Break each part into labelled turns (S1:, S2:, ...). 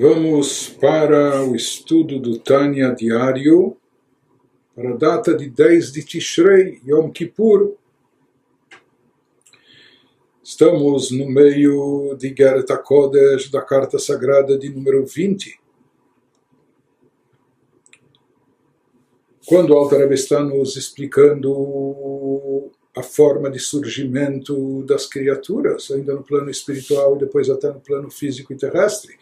S1: Vamos para o estudo do Tânia diário, para a data de 10 de Tishrei, Yom Kippur. Estamos no meio de Geret HaKodesh, da Carta Sagrada de número 20. Quando o Alter está nos explicando a forma de surgimento das criaturas, ainda no plano espiritual e depois até no plano físico e terrestre.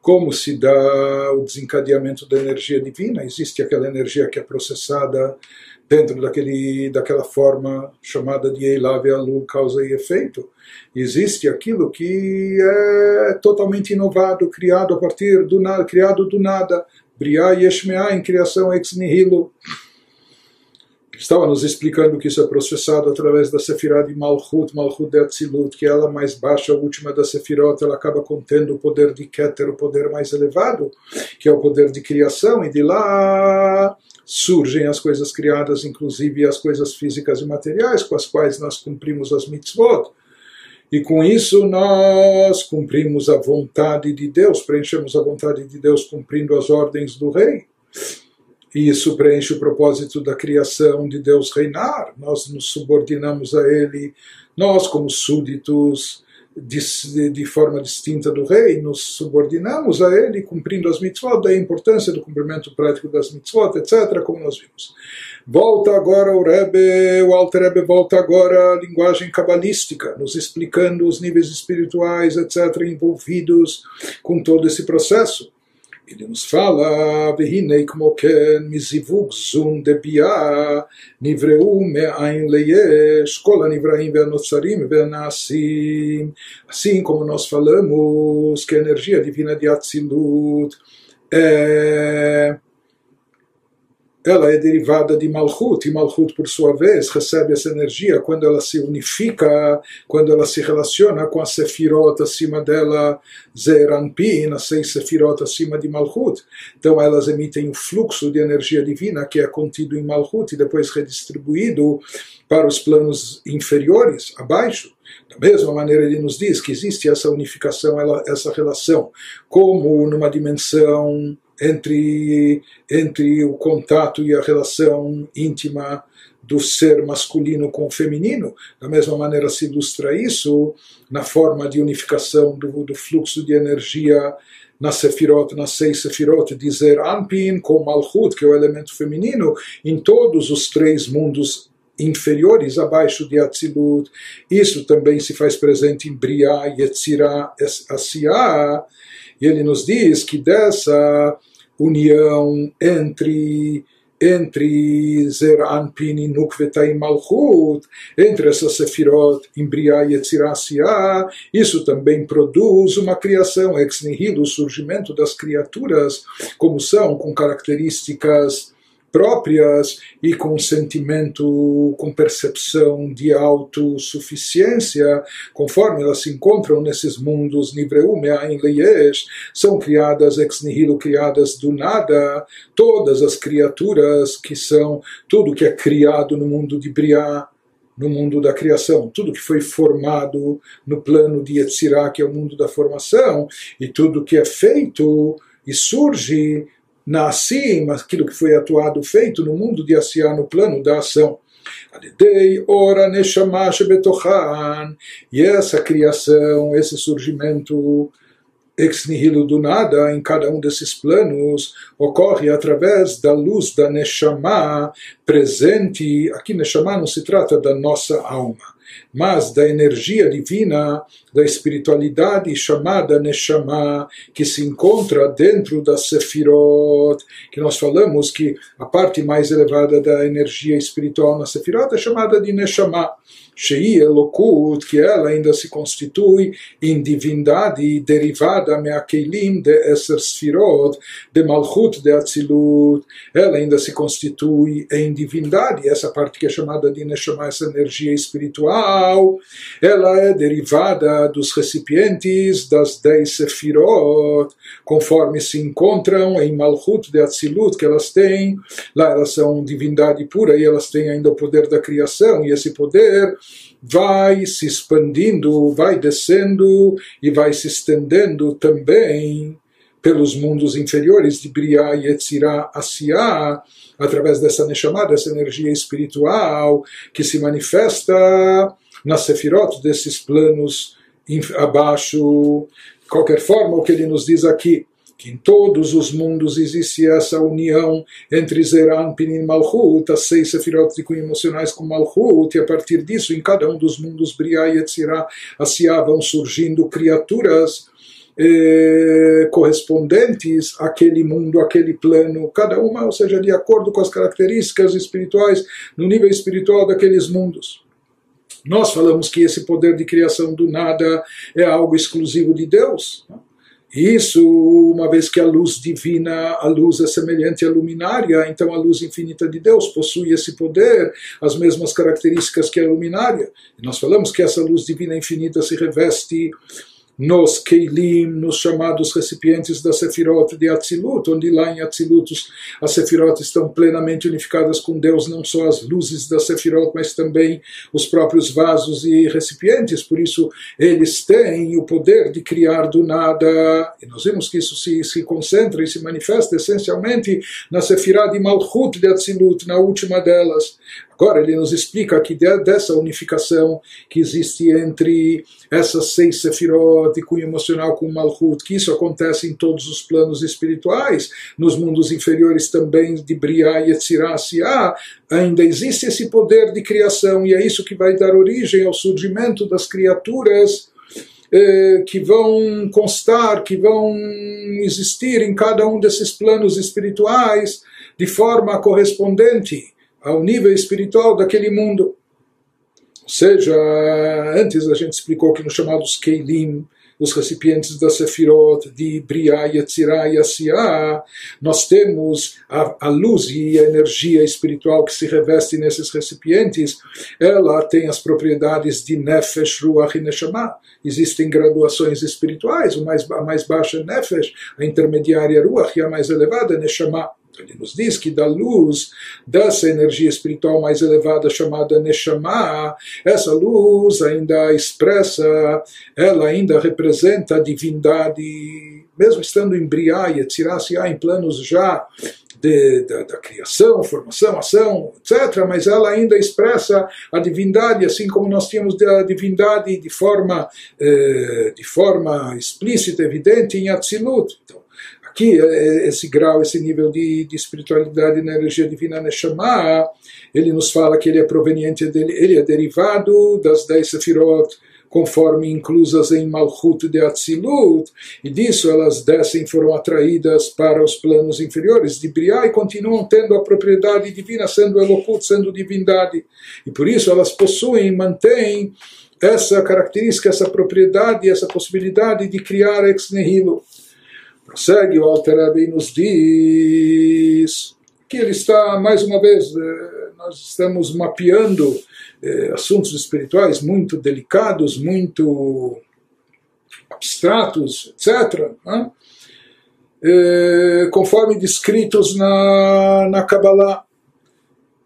S1: Como se dá o desencadeamento da energia divina? Existe aquela energia que é processada dentro daquele, daquela forma chamada de Eilav Alu, causa e efeito. Existe aquilo que é totalmente inovado, criado a partir do nada, criado do nada. Briá Yeshmeá, em criação ex nihilo estava nos explicando que isso é processado através da Sefirah de Malchut, Malchut de Atzilut, que é ela mais baixa, a última da Sefirot, ela acaba contendo o poder de Keter, o poder mais elevado, que é o poder de criação, e de lá surgem as coisas criadas, inclusive as coisas físicas e materiais, com as quais nós cumprimos as mitzvot. E com isso nós cumprimos a vontade de Deus, preenchemos a vontade de Deus cumprindo as ordens do Rei e isso preenche o propósito da criação de Deus reinar. Nós nos subordinamos a Ele, nós, como súditos de, de, forma distinta do rei, nos subordinamos a Ele, cumprindo as mitzvot, da importância do cumprimento prático das mitzvot, etc., como nós vimos. Volta agora o Rebbe, o Alter Rebbe volta agora à linguagem cabalística, nos explicando os níveis espirituais, etc., envolvidos com todo esse processo. Ele nos fala, Vehinei kmoken mizivug zum de bia, nivreu me'ain leyesh, kol nozarim, ver ve'anassim. Assim como nós falamos que a energia divina de Atzilut é ela é derivada de Malchut, e Malchut, por sua vez, recebe essa energia quando ela se unifica, quando ela se relaciona com a Sefirot acima dela, Zeranpin, as seis Sefirot acima de Malchut. Então elas emitem um fluxo de energia divina que é contido em Malchut e depois redistribuído para os planos inferiores, abaixo. Da mesma maneira, ele nos diz que existe essa unificação, essa relação, como numa dimensão entre, entre o contato e a relação íntima do ser masculino com o feminino. Da mesma maneira se ilustra isso na forma de unificação do, do fluxo de energia na Sefirot, nas seis Sefirot, dizer Anpin com Malchut, que é o elemento feminino, em todos os três mundos inferiores abaixo de Atzilut. Isso também se faz presente em Briá, Yetzirah, Asiá, e ele nos diz que dessa união entre entre Zer Anpin e Nukveta e Malchut, entre essas Sefirot, Imbriá e Etzirasiá, isso também produz uma criação ex nihilo, o surgimento das criaturas, como são, com características próprias e com sentimento, com percepção de autossuficiência, conforme elas se encontram nesses mundos Nivreu Me'ain Leyesh, são criadas ex nihilo, criadas do nada, todas as criaturas que são, tudo que é criado no mundo de Briá, no mundo da criação, tudo que foi formado no plano de Yetzirah, que é o mundo da formação, e tudo que é feito e surge nasci, aquilo que foi atuado, feito no mundo de Asiá, no plano da ação. Alidei ora neshama shebetochan. E essa criação, esse surgimento ex nihilo do nada em cada um desses planos ocorre através da luz da Neshama presente. Aqui Neshama não se trata da nossa alma mas da energia divina, da espiritualidade chamada Neshama, que se encontra dentro da Sefirot, que nós falamos que a parte mais elevada da energia espiritual na Sefirot é chamada de Neshama. Shei Elokut, que ela ainda se constitui em divindade derivada me'akelim de Eser Sfirot, de Malchut de Atzilut, ela ainda se constitui em divindade, essa parte que é chamada de Neshama, essa energia espiritual, ela é derivada dos recipientes das dez Sefirot, conforme se encontram em Malchut de Atzilut, que elas têm, lá elas são divindade pura e elas têm ainda o poder da criação, e esse poder vai se expandindo, vai descendo e vai se estendendo também pelos mundos inferiores de Briah, Yetzirah, Asiah, através dessa Neshama, dessa energia espiritual que se manifesta nas Sefirot, desses planos abaixo. De qualquer forma, o que ele nos diz aqui, que em todos os mundos existe essa união entre Zeran, Pinin e Malchut, as seis sefirot de cunho emocionais com Malchut, e a partir disso, em cada um dos mundos, Briah e Yetzirah, Asiá, vão surgindo criaturas eh, correspondentes àquele mundo, àquele plano, cada uma, ou seja, de acordo com as características espirituais, no nível espiritual daqueles mundos. Nós falamos que esse poder de criação do nada é algo exclusivo de Deus. Isso, uma vez que a luz divina, a luz é semelhante à luminária, então a luz infinita de Deus possui esse poder, as mesmas características que a luminária. E nós falamos que essa luz divina infinita se reveste nos Keilim, nos chamados recipientes da Sefirot de Atzilut, onde lá em Atzilut as Sefirot estão plenamente unificadas com Deus, não só as luzes da Sefirot, mas também os próprios vasos e recipientes, por isso eles têm o poder de criar do nada, e nós vemos que isso se, se concentra e se manifesta essencialmente na Sefirah de Malchut de Atzilut, na última delas. Agora ele nos explica que dessa unificação que existe entre essas seis sefirot de cunho emocional com Malchut, que isso acontece em todos os planos espirituais, nos mundos inferiores também de Briah e Yetzirah, ainda existe esse poder de criação e é isso que vai dar origem ao surgimento das criaturas eh, que vão constar, que vão existir em cada um desses planos espirituais de forma correspondente ao nível espiritual daquele mundo. Ou seja, antes a gente explicou que nos chamados Keilim, os recipientes da Sefirot de Briah, Yetzirah e Asiah, nós temos a, a, luz e a energia espiritual que se reveste nesses recipientes, ela tem as propriedades de Nefesh, Ruach e Neshama. Existem graduações espirituais, o mais, a mais baixa é Nefesh, a intermediária é Ruach e a mais elevada é Neshama. Ele nos diz que da luz dessa energia espiritual mais elevada chamada Neshama, essa luz ainda expressa, ela ainda representa a divindade, mesmo estando em Briah e em planos já de, da, da, criação, formação, ação, etc., mas ela ainda expressa a divindade, assim como nós tínhamos a divindade de forma, eh, de forma explícita, evidente em Atzilut. Então, aqui, é, é, esse grau, esse nível de, de espiritualidade na energia divina Neshama, ele nos fala que ele é proveniente dele, ele é derivado das dez sefirot, conforme inclusas em Malchut de Atzilut, e disso elas descem foram atraídas para os planos inferiores de Briah e continuam tendo a propriedade divina, sendo Elokut, sendo divindade. E por isso elas possuem, mantêm essa característica, essa propriedade, essa possibilidade de criar ex nihilo. Prossegue o Alter Rebbe nos diz que ele está, mais uma vez, eh, nós estamos mapeando eh, assuntos espirituais muito delicados, muito abstratos, etc., né? eh, conforme descritos na, na Kabbalah.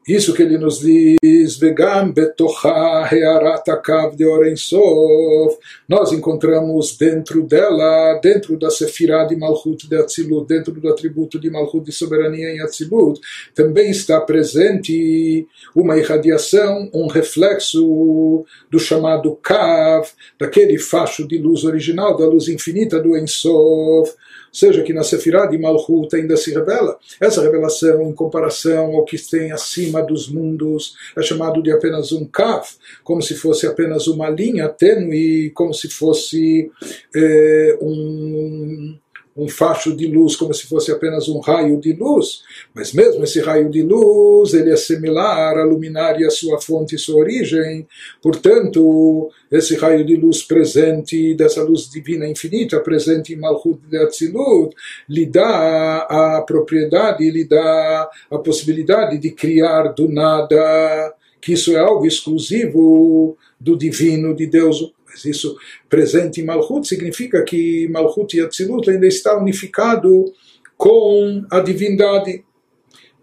S1: Isso que ele nos diz, Vegam betocha hearat akav de Orensof, nós encontramos dentro dela, dentro da Sefirah de Malchut de Atzilut, dentro do atributo de Malchut de soberania em Atzilut, também está presente uma irradiação, um reflexo do chamado Kav, daquele facho de luz original, da luz infinita do Ensof, seja que na Sefirah de Malchut ainda se revela. Essa revelação, em comparação ao que tem acima dos mundos, é chamado de apenas um kaf, como se fosse apenas uma linha tênue, como se fosse é, um um facho de luz como se fosse apenas um raio de luz, mas mesmo esse raio de luz ele é similar à luminária, sua fonte e sua origem. Portanto, esse raio de luz presente, dessa luz divina infinita, presente em Malchut de Atzilut, lhe dá a propriedade, lhe dá a possibilidade de criar do nada, que isso é algo exclusivo do divino, de Deus isso presente em Malchut significa que Malchut e Atzilut ainda está unificado com a divindade.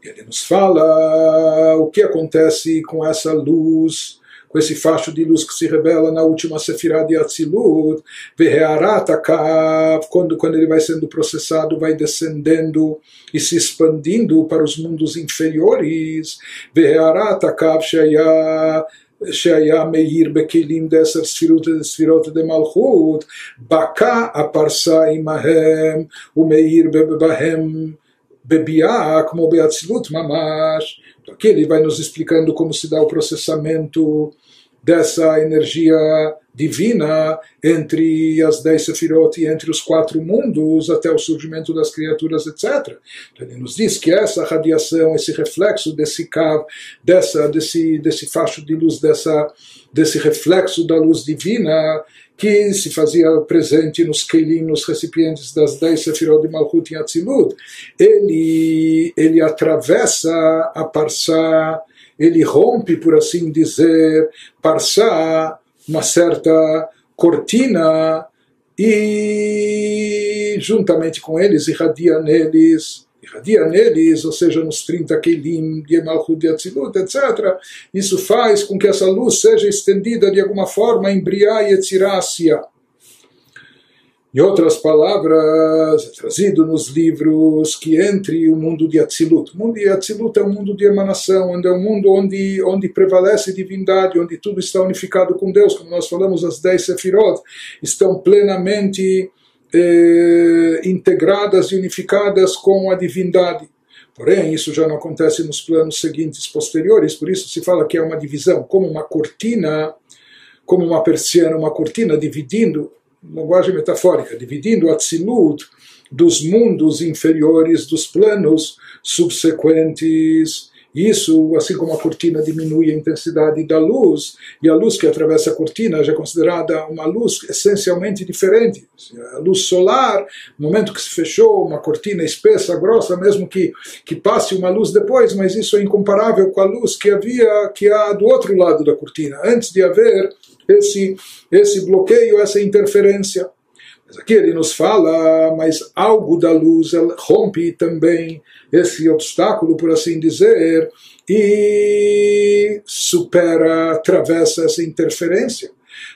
S1: Ele nos fala o que acontece com essa luz, com esse facho de luz que se revela na última Sefirah de Atzilut, quando, quando ele vai sendo processado, vai descendendo e se expandindo para os mundos inferiores, שהיה מאיר בכלים דעשר ספירות וספירות דמלכות, בקע הפרסה עמהם ומאיר בהם בביאה כמו באצילות ממש. Aqui ele vai nos explicando como se dá o processamento dessa energia divina entre as dez sefirot e entre os quatro mundos até o surgimento das criaturas, etc. Então ele nos diz que essa radiação, esse reflexo desse cav, dessa, desse, desse facho de luz, dessa, desse reflexo da luz divina, que se fazia presente nos kelim, nos recipientes das dez sefirot de Malchut em Atzilut, ele, ele atravessa a parsá, ele rompe, por assim dizer, parsá, uma certa cortina, e juntamente com eles irradia neles irradia neles, ou seja, nos 30 Keilim de Malchut de Atzilut, etc. Isso faz com que essa luz seja estendida de alguma forma em Briá e. Em outras palavras, é trazido nos livros que entre o mundo de Atzilut. O mundo de Atzilut é um mundo de emanação, onde é um mundo onde, onde prevalece divindade, onde tudo está unificado com Deus, como nós falamos, as dez Sefirot estão plenamente eh, integradas e unificadas com a divindade. Porém, isso já não acontece nos planos seguintes posteriores, por isso se fala que é uma divisão, como uma cortina, como uma persiana, uma cortina dividindo, linguagem metafórica, dividindo a Tzilut dos mundos inferiores, dos planos subsequentes isso, assim como a cortina diminui a intensidade da luz, e a luz que atravessa a cortina já é considerada uma luz essencialmente diferente. A luz solar, no momento que se fechou, uma cortina espessa, grossa, mesmo que, que passe uma luz depois, mas isso é incomparável com a luz que havia, que há do outro lado da cortina, antes de haver esse, esse bloqueio, essa interferência. Mas aqui ele nos fala, mas algo da luz rompe também esse obstáculo, por assim dizer, e supera, atravessa essa interferência.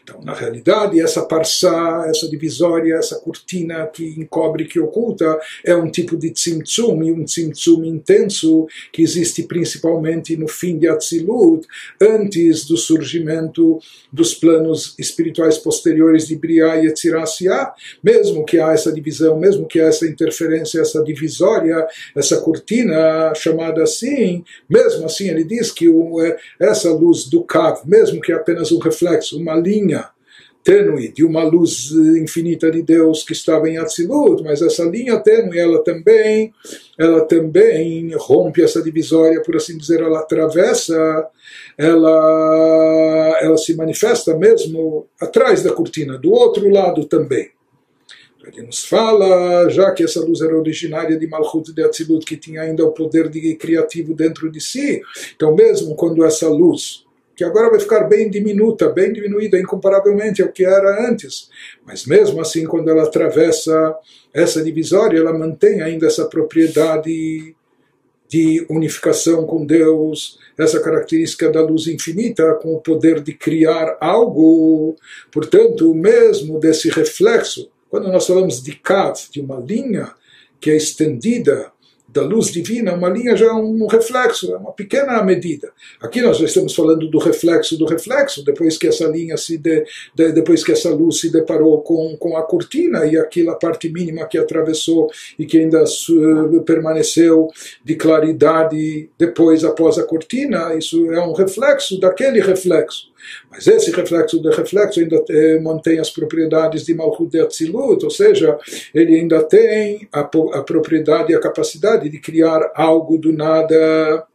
S1: Então, na realidade, essa parça, essa divisória, essa cortina que encobre, que oculta, é um tipo de tzimtzum, e um tzimtzum intenso que existe principalmente no fim de Atzilut, antes do surgimento dos planos espirituais posteriores de Briá e Etzirasiá, mesmo que há essa divisão, mesmo que há essa interferência, essa divisória, essa cortina chamada assim, mesmo assim ele diz que é, essa luz do Kav, mesmo que é apenas um reflexo, uma linha tênue de uma luz infinita de Deus que estava em Atzilut, mas essa linha tênue, ela também, ela também rompe essa divisória, por assim dizer, ela atravessa, ela, ela se manifesta mesmo atrás da cortina, do outro lado também. Ele nos fala, já que essa luz era originária de Malchut de Atzilut, que tinha ainda o poder de criativo dentro de si, então mesmo quando essa luz que agora vai ficar bem diminuta, bem diminuída incomparavelmente ao que era antes. Mas mesmo assim, quando ela atravessa essa divisória, ela mantém ainda essa propriedade de unificação com Deus, essa característica da luz infinita, com o poder de criar algo. Portanto, mesmo desse reflexo, quando nós falamos de Kat, de uma linha que é estendida da luz divina, uma linha já é um reflexo, é uma pequena medida. Aqui nós já estamos falando do reflexo do reflexo, depois que essa linha se de, de, depois que essa luz se deparou com, com a cortina e aquela parte mínima que atravessou e que ainda uh, permaneceu de claridade depois após a cortina, isso é um reflexo daquele reflexo. Mas esse reflexo de reflexo ainda eh, mantém as propriedades de Malchut de Atzilut, ou seja, ele ainda tem a, a propriedade e a capacidade de criar algo do nada.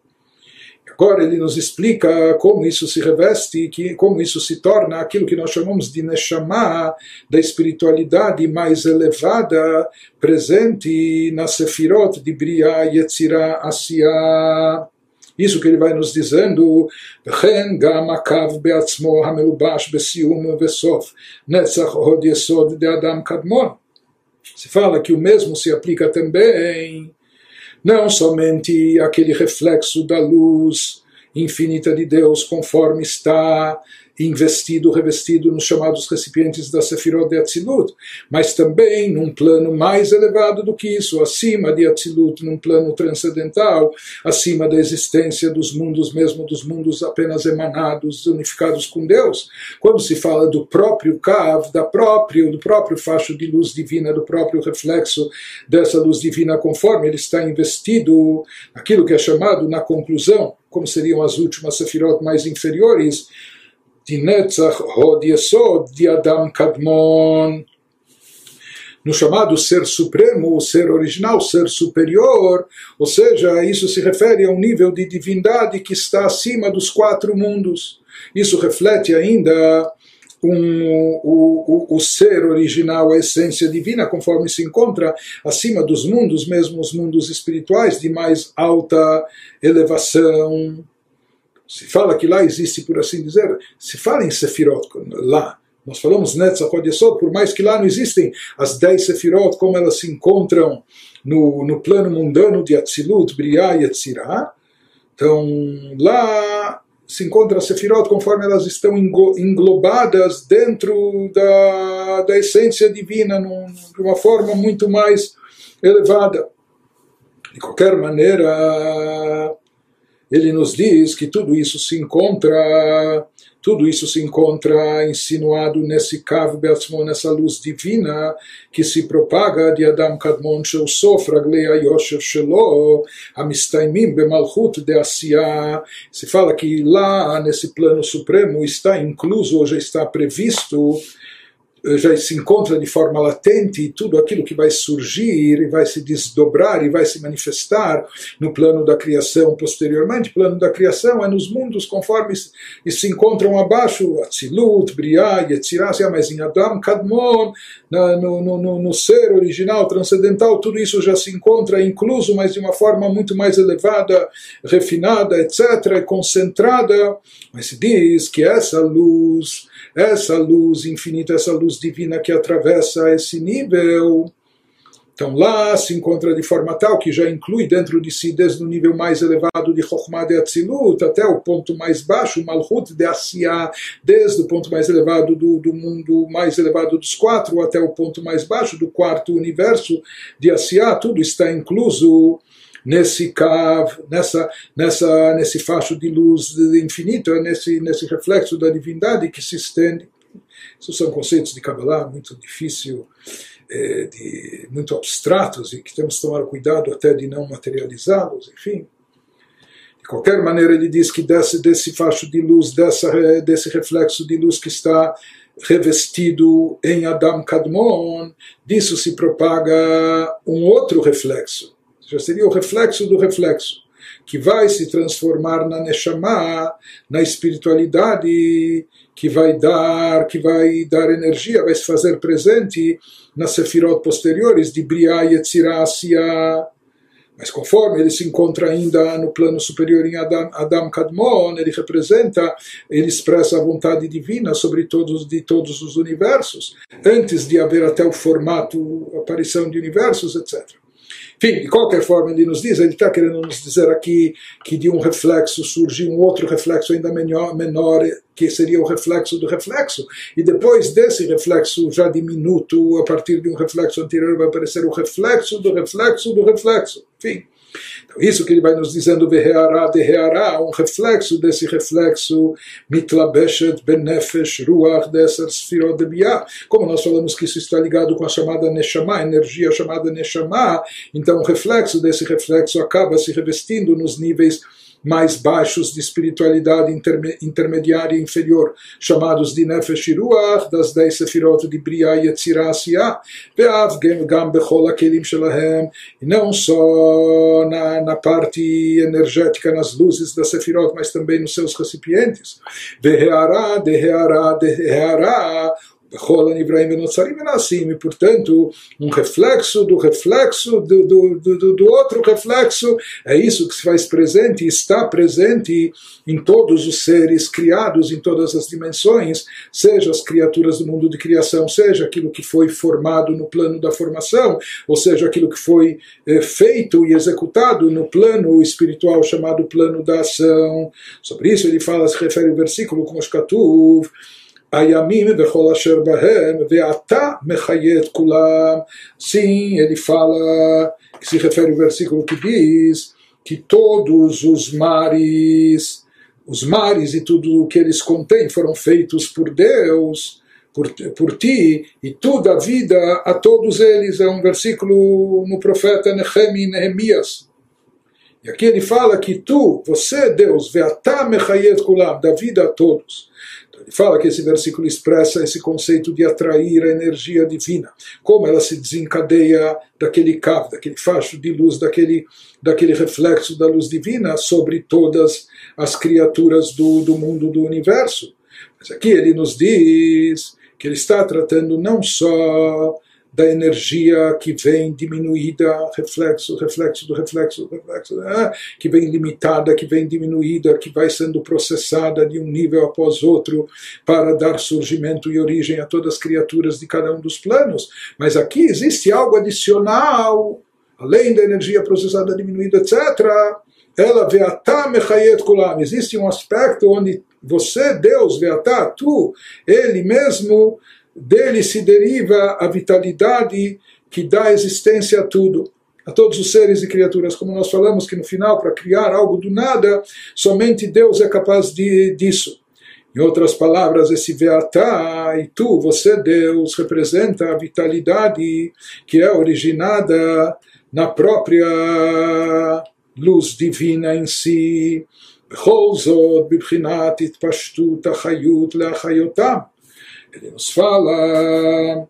S1: Agora ele nos explica como isso se reveste, que, como isso se torna aquilo que nós chamamos de Neshama, da espiritualidade mais elevada, presente na Sefirot de Bria, Yetzirah, Asiah. Isso que ele vai nos dizendo, וכן גם הקו בעצמו המלובש בסיום ובסוף נצח הוד יסוד דאדם קדמון. Se fala que o mesmo se aplica também não somente aquele reflexo da luz infinita de Deus, conforme está investido, revestido nos chamados recipientes da Sefirot de Atzilut, mas também num plano mais elevado do que isso, acima de Atzilut, num plano transcendental, acima da existência dos mundos, mesmo dos mundos apenas emanados, unificados com Deus. Quando se fala do próprio Kav, da próprio, do próprio facho de luz divina, do próprio reflexo dessa luz divina, conforme ele está investido, aquilo que é chamado na conclusão, como seriam as últimas Sefirot mais inferiores, Hod de Adam Kadmon. No chamado ser supremo, o ser original, o ser superior, ou seja, isso se refere a um nível de divindade que está acima dos quatro mundos. Isso reflete ainda um, o, o, o, ser original, a essência divina, conforme se encontra acima dos mundos, mesmo os mundos espirituais de mais alta elevação. Se fala que lá existe, por assim dizer, se fala em Sefirot, lá, nós falamos Netzach Yesod, por mais que lá não existem as dez Sefirot, como elas se encontram no, no plano mundano de Atzilut, Briah e Etzirah, então lá se encontra as Sefirot conforme elas estão englobadas dentro da, da essência divina, num, de uma forma muito mais elevada. De qualquer maneira, ele nos diz que tudo isso se encontra, tudo isso se encontra insinuado nesse Kav Beatzmon, nessa luz divina que se propaga de Adam Kadmon Shel Sof, Raglei Yoshev Shelo, Amistaimim Bemalchut de Asiya. Se fala que lá, nesse plano supremo, está incluso, ou já está previsto, já se encontra de forma latente tudo aquilo que vai surgir e vai se desdobrar e vai se manifestar no plano da criação posteriormente. Plano da criação é nos mundos conforme se, se encontram abaixo, Atzilut, Briah, Yetzirah, mas em Adam, Kadmon, na, no, no, no, ser original, transcendental, tudo isso já se encontra incluso, mas de uma forma muito mais elevada, refinada, etc., concentrada. Mas se diz que essa luz essa luz infinita, essa luz divina que atravessa esse nível. Então lá se encontra de forma tal que já inclui dentro de si, desde o nível mais elevado de Chokhmah de Atzilut até o ponto mais baixo, Malchut de Asiya, desde o ponto mais elevado do, do mundo mais elevado dos quatro até o ponto mais baixo do quarto universo de Asiya, tudo está incluso nesse cav, nessa, nessa, nesse facho de luz infinita, nesse, nesse reflexo da divindade que se estende. Isso são conceitos de Kabbalah muito difícil, é, de, muito abstratos e que temos que tomar cuidado até de não materializá-los, enfim. De qualquer maneira, ele diz que desse, desse facho de luz, dessa, desse reflexo de luz que está revestido em Adam Kadmon, disso se propaga um outro reflexo, já seria o reflexo do reflexo, que vai se transformar na Neshama, na espiritualidade, que vai dar, que vai dar energia, vai se fazer presente nas sefirot posteriores de Briah, Yetzirah, Asiya. Mas conforme ele se encontra ainda no plano superior em Adam, Adam Kadmon, ele representa, ele expressa a vontade divina sobre todos de todos os universos, antes de haver até o formato, aparição de universos, etc. Enfim, de qualquer forma, ele nos diz, ele está querendo nos dizer aqui que de um reflexo surge um outro reflexo ainda menor, menor, que seria o reflexo do reflexo. E depois desse reflexo já diminuto, a partir de um reflexo anterior, vai aparecer o reflexo do reflexo do reflexo. Enfim. Então, isso que ele vai nos dizendo, Veheará, Deheará, um reflexo desse reflexo, Mitlabeshet, Benefesh, Ruach, dessas Sfirot. Como nós falamos que isso está ligado com a chamada Neshama, energia chamada Neshama, então o reflexo desse reflexo acaba se revestindo nos níveis mais baixos de espiritualidade intermediária e inferior, chamados de Nefesh das dez sefirot de Briah e Yetzirah Asiyah, gam bechol akelim shelahem, e não só na, na parte energética, nas luzes da sefirot, mas também nos seus recipientes. Ve'heara, deheara, deheara, e portanto um reflexo do reflexo do, do, do, do, outro reflexo é isso que se faz presente está presente em todos os seres criados em todas as dimensões seja as criaturas do mundo de criação seja aquilo que foi formado no plano da formação ou seja aquilo que foi eh, feito e executado no plano espiritual chamado plano da ação. Sobre isso ele fala se refere o versículo com os Katuv Ayamim vechol asher bahem ve'ata mechayet kulam. Sim, ele fala, que se refere ao versículo que diz que todos os mares, os mares e tudo o que eles contêm foram feitos por Deus, por, por ti, e toda a vida a todos eles. É um versículo no profeta Nehemias e aqui ele fala que tu, você, Deus, ve'atá mechayet kulam, da vida a todos. Ele fala que esse versículo expressa esse conceito de atrair a energia divina, como ela se desencadeia daquele cabo, daquele facho de luz, daquele, daquele reflexo da luz divina sobre todas as criaturas do, do mundo, do universo. Mas aqui ele nos diz que ele está tratando não só da energia que vem diminuída, reflexo, reflexo do reflexo, reflexo, né? que vem limitada, que vem diminuída, que vai sendo processada de um nível após outro para dar surgimento e origem a todas as criaturas de cada um dos planos. Mas aqui existe algo adicional, além da energia processada, diminuída, etc. Ela veatá mechayet kulam. Existe um aspecto onde você, Deus, veatá, tu, Ele mesmo, dele se deriva a vitalidade que dá existência a tudo, a todos os seres e criaturas. Como nós falamos que no final, para criar algo do nada, somente Deus é capaz de, disso. Em outras palavras, esse Veatá e tu, você, Deus, representa a vitalidade que é originada na própria luz divina em si. בכל זאת, בבחינת התפשטות החיות להחיותם ele nos fala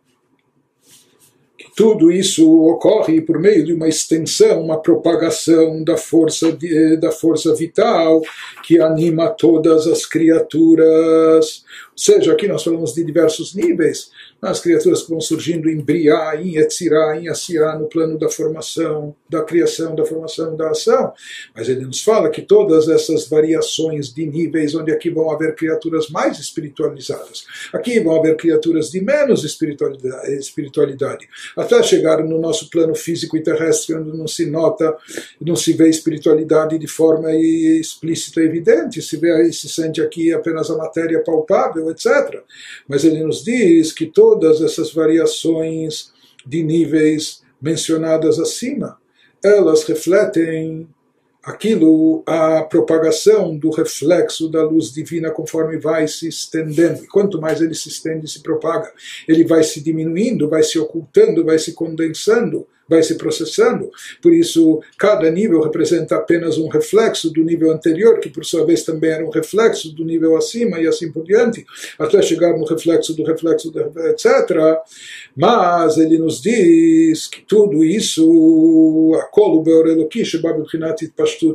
S1: que tudo isso ocorre por meio de uma extensão, uma propagação da força, da força vital que anima todas as criaturas. Ou seja, aqui nós falamos de diversos níveis, as criaturas que vão surgindo em Briá, em Etzirá, em Assirá, no plano da formação, da criação, da formação, da ação. Mas ele nos fala que todas essas variações de níveis, onde aqui vão haver criaturas mais espiritualizadas, aqui vão haver criaturas de menos espiritualidade, até chegar no nosso plano físico e terrestre, onde não se nota, não se vê espiritualidade de forma explícita e evidente, se vê aí, se sente aqui apenas a matéria palpável, etc. Mas ele nos diz que todas essas variações de níveis mencionadas acima, elas refletem aquilo, a propagação do reflexo da luz divina conforme vai se estendendo. E quanto mais ele se estende se propaga, ele vai se diminuindo, vai se ocultando, vai se condensando, vai se processando. Por isso, cada nível representa apenas um reflexo do nível anterior, que por sua vez também era um reflexo do nível acima e assim por diante, até chegar no reflexo do reflexo, do, etc. Mas ele nos diz que tudo isso, a kolu beorelokish,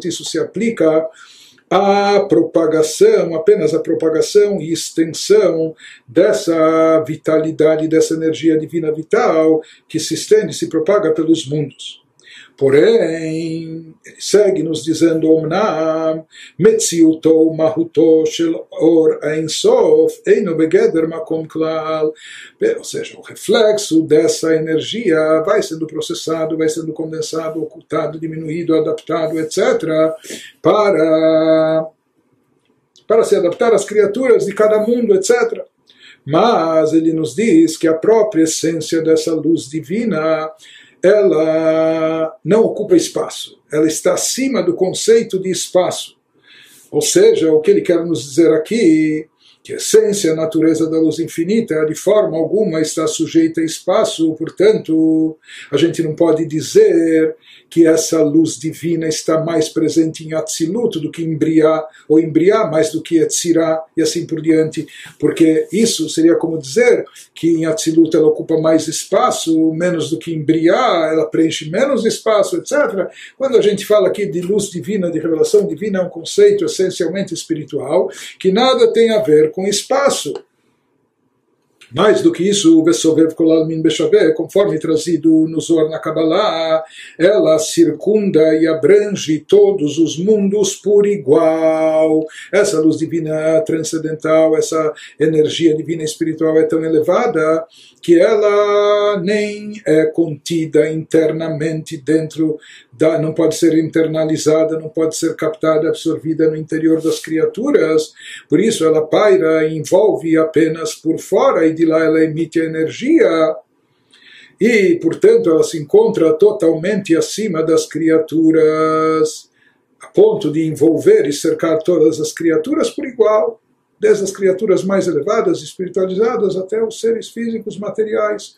S1: isso se aplica a propagação, apenas a propagação e extensão dessa vitalidade, dessa energia divina vital que se estende, se propaga pelos mundos. Porém, segue nos dizendo, Omnam, Metziuto Mahuto Shel Or Ein Sof, Eino Begeder Makom Klal. Ou seja, o reflexo dessa energia vai sendo processado, vai sendo condensado, ocultado, diminuído, adaptado, etc., para, para se adaptar às criaturas de cada mundo, etc. Mas ele nos diz que a própria essência dessa luz divina ela não ocupa espaço, ela está acima do conceito de espaço. Ou seja, o que ele quer nos dizer aqui que a essência, a natureza da luz infinita, de forma alguma está sujeita a espaço, portanto, a gente não pode dizer que essa luz divina está mais presente em Atzilut do que em Briá, ou em Briá mais do que Etzirá, e assim por diante, porque isso seria como dizer que em Atzilut ela ocupa mais espaço, menos do que em Briá, ela preenche menos espaço, etc. Quando a gente fala aqui de luz divina, de revelação divina, é um conceito essencialmente espiritual, que nada tem a ver com espaço. Mais do que isso, o Vesovev Kolalmin Beshavé, conforme trazido no Zohar na Kabbalah, ela circunda e abrange todos os mundos por igual. Essa luz divina transcendental, essa energia divina espiritual é tão elevada que ela nem é contida internamente dentro da, não pode ser internalizada, não pode ser captada, absorvida no interior das criaturas. Por isso ela paira e envolve apenas por fora e de lá ela emite energia e, portanto, ela se encontra totalmente acima das criaturas, a ponto de envolver e cercar todas as criaturas por igual desde as criaturas mais elevadas, espiritualizadas, até os seres físicos materiais.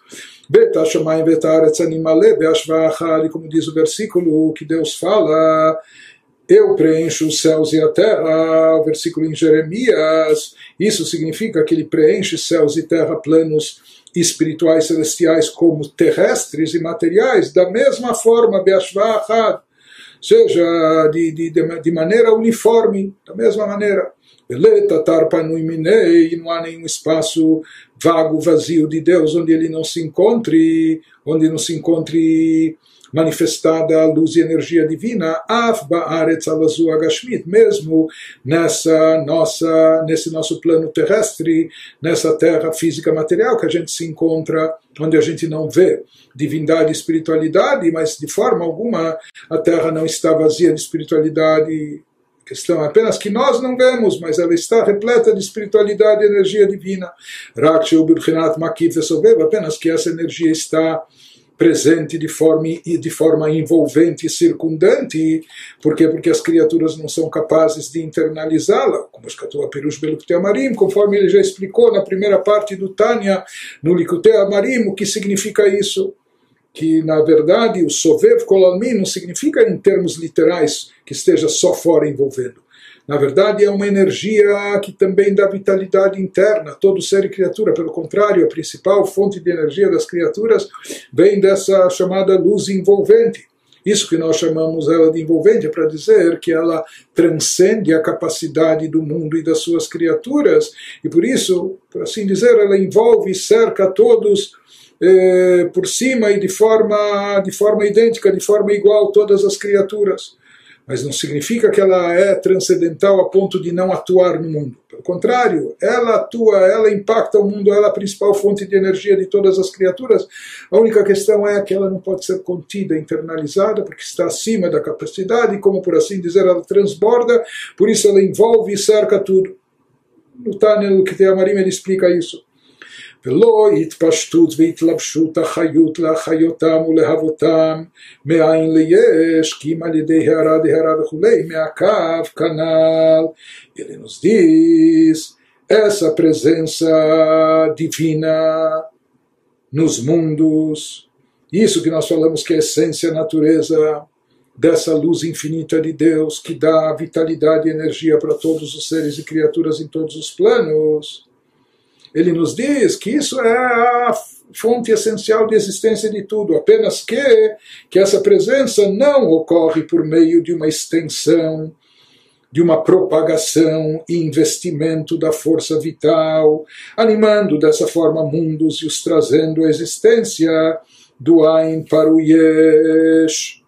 S1: Como diz o versículo que Deus fala, eu preencho os céus e a terra, versículo em Jeremias, isso significa que ele preenche céus e terra, planos espirituais celestiais como terrestres e materiais, da mesma forma, Beashvachad, seja de, de, de maneira uniforme, da mesma maneira. Beleta, Minei, não há nenhum espaço vago, vazio de Deus onde ele não se encontre, onde não se encontre manifestada a luz e energia divina, Af Ba'aretz Alazu mesmo nessa nossa, nesse nosso plano terrestre, nessa terra física material que a gente se encontra, onde a gente não vê divindade e espiritualidade, mas de forma alguma a terra não está vazia de espiritualidade questão é apenas que nós não vemos, mas ela está repleta de espiritualidade e energia divina. Apenas que essa energia está presente de forma, de forma envolvente e circundante. Por quê? Porque as criaturas não são capazes de internalizá-la, como escatou a Perush Belukte Amarim, conforme ele já explicou na primeira parte do Tânia, no Likute Amarim, o que significa isso que na verdade o Sovev Kolalmin não significa em termos literais que esteja só fora envolvendo. Na verdade, é uma energia que também dá vitalidade interna, todo ser e criatura. Pelo contrário, a principal fonte de energia das criaturas vem dessa chamada luz envolvente. Isso que nós chamamos ela de envolvente é para dizer que ela transcende a capacidade do mundo e das suas criaturas, e por isso, por assim dizer, ela envolve e cerca todos eh, por cima e de forma, de forma idêntica, de forma igual todas as criaturas. Mas não significa que ela é transcendental a ponto de não atuar no mundo. Pelo contrário, ela atua, ela impacta o mundo, ela é a principal fonte de energia de todas as criaturas. A única questão é que ela não pode ser contida, internalizada, porque está acima da capacidade, como por assim dizer, ela transborda, por isso ela envolve e cerca tudo. No no que tem a Marim, ele explica isso. ולא התפשטות והתלבשות החיות להחיותם ולהבותם מאין ליש, כי אם על ידי הערה דהרה וכולי, מהקו כנ"ל. Ele nos diz essa presença divina nos mundos, isso que nós falamos que é a essência, a natureza dessa luz infinita de Deus que dá vitalidade e energia para todos os seres e criaturas em todos os planos ele nos diz que isso é a fonte essencial de existência de tudo, apenas que, que essa presença não ocorre por meio de uma extensão, de uma propagação e investimento da força vital, animando dessa forma mundos e os trazendo à existência do Ain para o Yesh.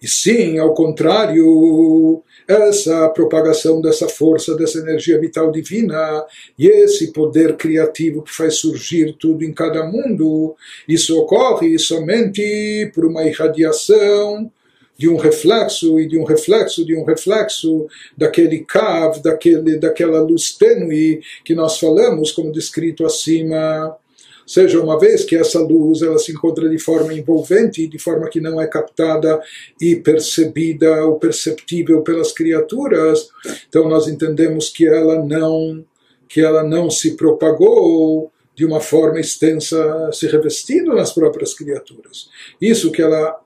S1: E sim, ao contrário, essa propagação dessa força, dessa energia vital divina e esse poder criativo que faz surgir tudo em cada mundo, isso ocorre somente por uma irradiação de um reflexo e de um reflexo de um reflexo daquele cav, daquele, daquela luz tênue que nós falamos, como descrito acima seja, uma vez que essa luz ela se encontra de forma envolvente, de forma que não é captada e percebida ou perceptível pelas criaturas, então nós entendemos que ela não que ela não se propagou de uma forma extensa, se revestindo nas próprias criaturas. Isso que ela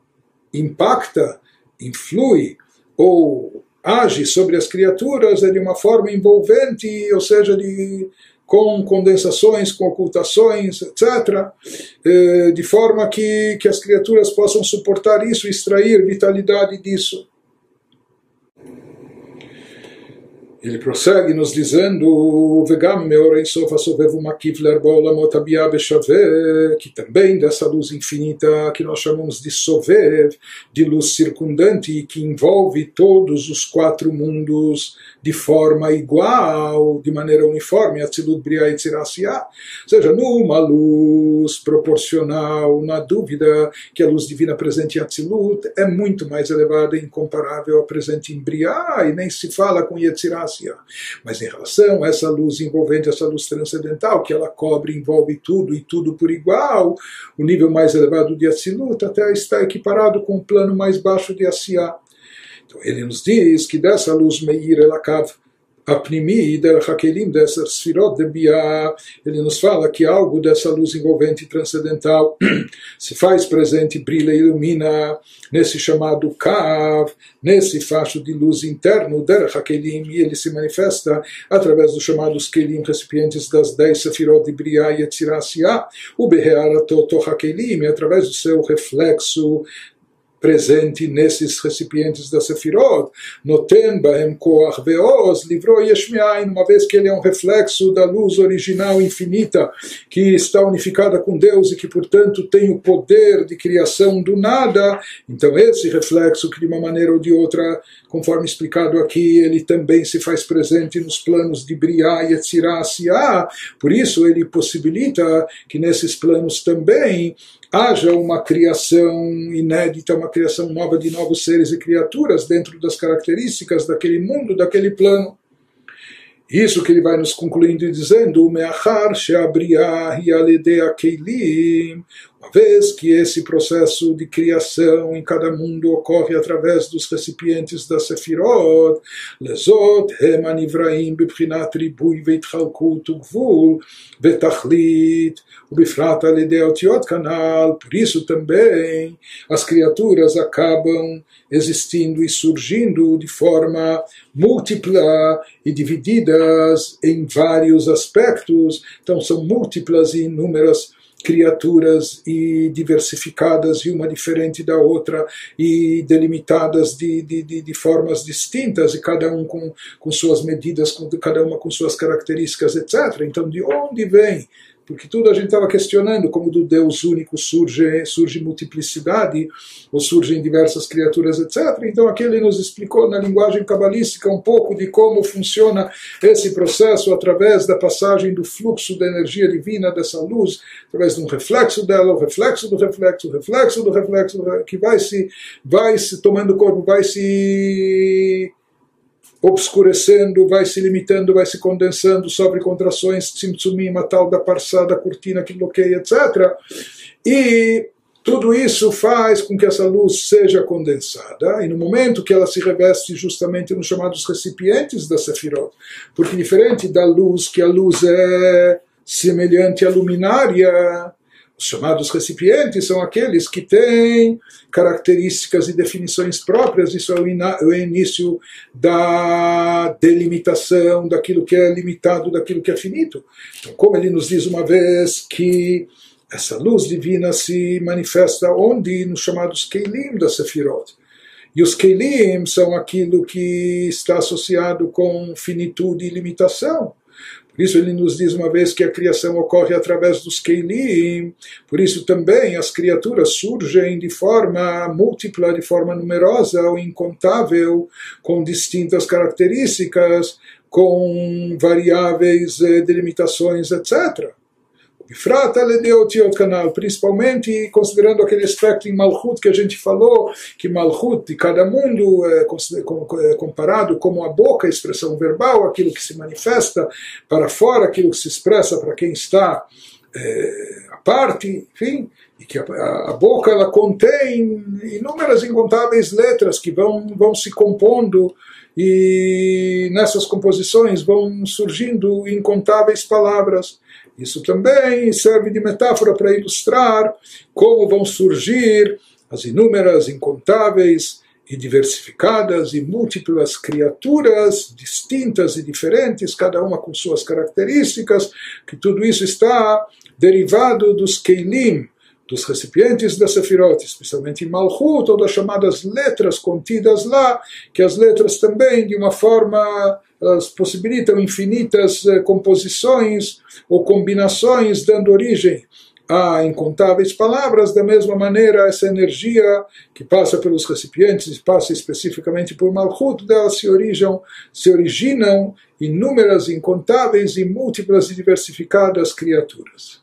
S1: impacta, influi ou age sobre as criaturas é de uma forma envolvente, ou seja, de com condensações, com ocultações, etc., eh, de forma que, que as criaturas possam suportar isso, extrair vitalidade disso. ele prossegue nos dizendo Vegam que também dessa luz infinita que nós chamamos de sovev, de luz circundante que envolve todos os quatro mundos de forma igual, de maneira uniforme, Atzilut Bria e Tzirasia, ou seja, numa luz proporcional, na dúvida que a luz divina presente em Atzilut é muito mais elevada e incomparável à presente em Bria, e nem se fala com Yetzirah mas em relação a essa luz envolvente, essa luz transcendental, que ela cobre, envolve tudo e tudo por igual, o nível mais elevado de Atsilut até está equiparado com o plano mais baixo de Asiá. Então ele nos diz que dessa luz Meir Elakav, Apnimi Derech Hakelim, dessa Sfirot de Bia, ele nos fala que algo dessa luz envolvente transcendental se faz presente, brilha e ilumina nesse chamado Kav, nesse facho de luz interno, Derech Hakelim, e ele se manifesta através dos chamados Kelim, recipientes das dez Sefirot de Bria e Etzirasiá, o Behearatot Hakelim, através do seu reflexo presente nesses recipientes da Sefirot, noten bahem koach veoz, livrou Yeshmiain, uma vez que ele é um reflexo da luz original infinita, que está unificada com Deus e que, portanto, tem o poder de criação do nada, então esse reflexo, que de uma maneira ou de outra, conforme explicado aqui, ele também se faz presente nos planos de Briá e Etzirá, por isso ele possibilita que nesses planos também haja uma criação inédita, uma criação nova de novos seres e criaturas dentro das características daquele mundo, daquele plano. Isso que ele vai nos concluindo e dizendo, Uma vez que esse processo de criação em cada mundo ocorre através dos recipientes da Sefirot, Lezot hem anivraim bebchinat ribui veitchalkut ugvul betachlit ubifrat alidei otiot canal, por isso também as criaturas acabam existindo e surgindo de forma múltipla e divididas em vários aspectos, então são múltiplas e inúmeras criaturas e diversificadas e uma diferente da outra e delimitadas de, de, de, de, formas distintas e cada um com, com suas medidas, com, cada uma com suas características, etc. Então, de onde vem porque tudo a gente estava questionando como do Deus único surge surge multiplicidade ou surgem diversas criaturas etc então aqui ele nos explicou na linguagem cabalística um pouco de como funciona esse processo através da passagem do fluxo da energia divina dessa luz através de um reflexo dela o reflexo do reflexo o reflexo do reflexo que vai se vai se tomando corpo vai se obscurecendo, vai se limitando, vai se condensando sobre contrações, tzimtzumim, a tal da parçada, cortina que bloqueia, etc. E tudo isso faz com que essa luz seja condensada, e no momento que ela se reveste justamente nos chamados recipientes da Sefirot, porque diferente da luz, que a luz é semelhante à luminária, os chamados recipientes são aqueles que têm características e definições próprias, isso é o início da delimitação daquilo que é limitado, daquilo que é finito. Então, como ele nos diz uma vez que essa luz divina se manifesta onde? Nos chamados Keilim da Sefirot. E os Keilim são aquilo que está associado com finitude e limitação. Por isso ele nos diz uma vez que a criação ocorre através dos Keilim, por isso também as criaturas surgem de forma múltipla, de forma numerosa ou incontável, com distintas características, com variáveis, eh, delimitações, etc. Frata le deu Tiot Canal, principalmente considerando aquele aspecto em Malchut que a gente falou, que Malchut de cada mundo é, é comparado como a boca, a expressão verbal, aquilo que se manifesta para fora, aquilo que se expressa para quem está é, à parte, enfim, e que a, a, boca ela contém inúmeras incontáveis letras que vão, vão se compondo e nessas composições vão surgindo incontáveis palavras. Isso também serve de metáfora para ilustrar como vão surgir as inúmeras, incontáveis e diversificadas e múltiplas criaturas distintas e diferentes, cada uma com suas características, que tudo isso está derivado dos Keilim, dos recipientes da Sefirot, especialmente em Malchut, ou das chamadas letras contidas lá, que as letras também, de uma forma, elas possibilitam infinitas eh, composições ou combinações, dando origem a incontáveis palavras, da mesma maneira essa energia que passa pelos recipientes, passa especificamente por Malchut, delas se originam, se originam inúmeras, incontáveis e múltiplas e diversificadas criaturas.